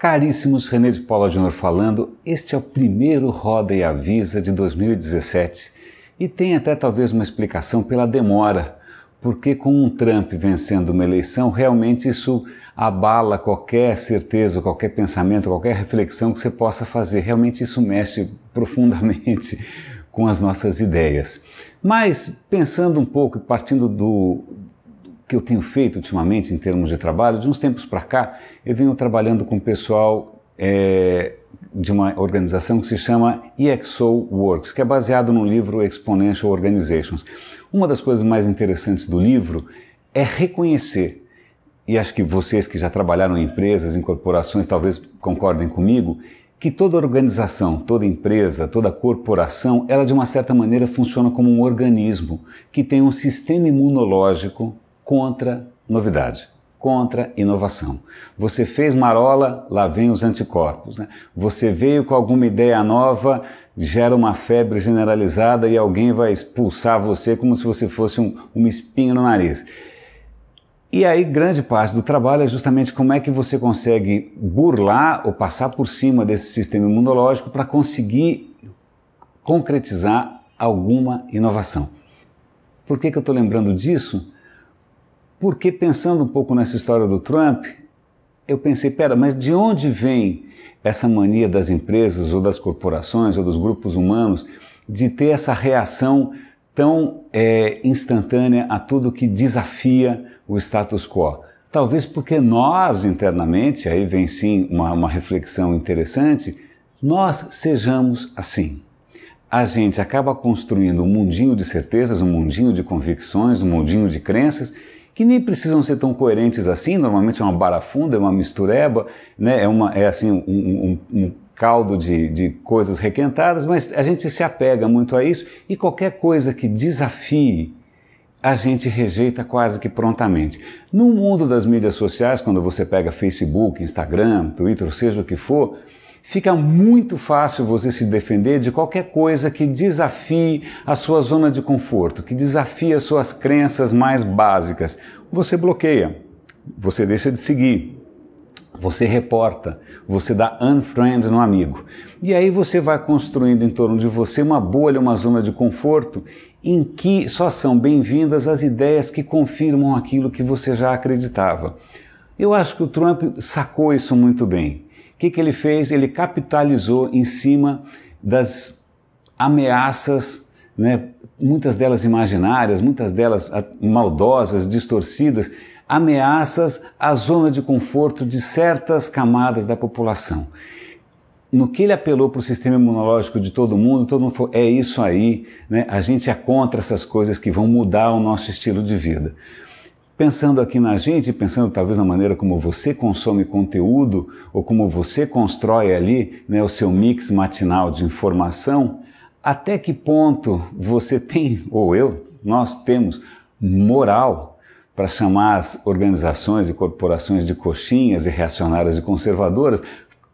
Caríssimos, René de Paula Júnior falando, este é o primeiro Roda e Avisa de 2017 e tem até talvez uma explicação pela demora, porque com um Trump vencendo uma eleição, realmente isso abala qualquer certeza, qualquer pensamento, qualquer reflexão que você possa fazer. Realmente isso mexe profundamente com as nossas ideias. Mas pensando um pouco e partindo do, que eu tenho feito ultimamente em termos de trabalho, de uns tempos para cá, eu venho trabalhando com o pessoal é, de uma organização que se chama EXO Works, que é baseado no livro Exponential Organizations. Uma das coisas mais interessantes do livro é reconhecer, e acho que vocês que já trabalharam em empresas, em corporações, talvez concordem comigo, que toda organização, toda empresa, toda corporação, ela de uma certa maneira funciona como um organismo que tem um sistema imunológico contra novidade, contra inovação. Você fez marola, lá vem os anticorpos. Né? Você veio com alguma ideia nova, gera uma febre generalizada e alguém vai expulsar você como se você fosse um, um espinho no nariz. E aí, grande parte do trabalho é justamente como é que você consegue burlar ou passar por cima desse sistema imunológico para conseguir concretizar alguma inovação. Por que, que eu estou lembrando disso? Porque pensando um pouco nessa história do Trump, eu pensei, pera, mas de onde vem essa mania das empresas ou das corporações ou dos grupos humanos de ter essa reação tão é, instantânea a tudo que desafia o status quo? Talvez porque nós internamente, aí vem sim uma, uma reflexão interessante, nós sejamos assim. A gente acaba construindo um mundinho de certezas, um mundinho de convicções, um mundinho de crenças que nem precisam ser tão coerentes assim, normalmente é uma barafunda, é uma mistureba, né? é, uma, é assim um, um, um caldo de, de coisas requentadas, mas a gente se apega muito a isso e qualquer coisa que desafie a gente rejeita quase que prontamente. No mundo das mídias sociais, quando você pega Facebook, Instagram, Twitter, seja o que for, fica muito fácil você se defender de qualquer coisa que desafie a sua zona de conforto, que desafie as suas crenças mais básicas. Você bloqueia, você deixa de seguir, você reporta, você dá unfriend no amigo. E aí você vai construindo em torno de você uma bolha, uma zona de conforto em que só são bem-vindas as ideias que confirmam aquilo que você já acreditava. Eu acho que o Trump sacou isso muito bem que, que ele fez? Ele capitalizou em cima das ameaças, né, muitas delas imaginárias, muitas delas ah, maldosas, distorcidas, ameaças à zona de conforto de certas camadas da população. No que ele apelou para o sistema imunológico de todo mundo, todo mundo falou: é isso aí, né? a gente é contra essas coisas que vão mudar o nosso estilo de vida. Pensando aqui na gente, pensando talvez na maneira como você consome conteúdo ou como você constrói ali né, o seu mix matinal de informação, até que ponto você tem, ou eu, nós temos, moral para chamar as organizações e corporações de coxinhas e reacionárias e conservadoras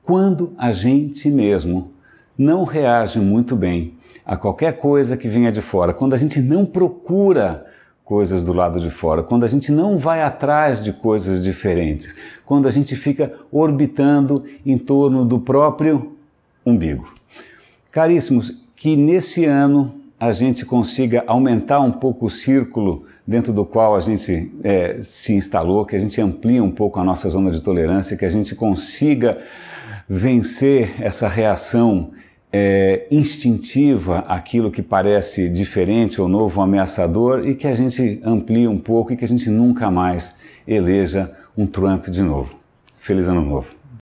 quando a gente mesmo não reage muito bem a qualquer coisa que venha de fora, quando a gente não procura coisas do lado de fora, quando a gente não vai atrás de coisas diferentes, quando a gente fica orbitando em torno do próprio umbigo. Caríssimos, que nesse ano a gente consiga aumentar um pouco o círculo dentro do qual a gente é, se instalou, que a gente amplie um pouco a nossa zona de tolerância, que a gente consiga vencer essa reação é, instintiva aquilo que parece diferente ou novo, ou ameaçador, e que a gente amplie um pouco e que a gente nunca mais eleja um Trump de novo. Feliz Ano Novo!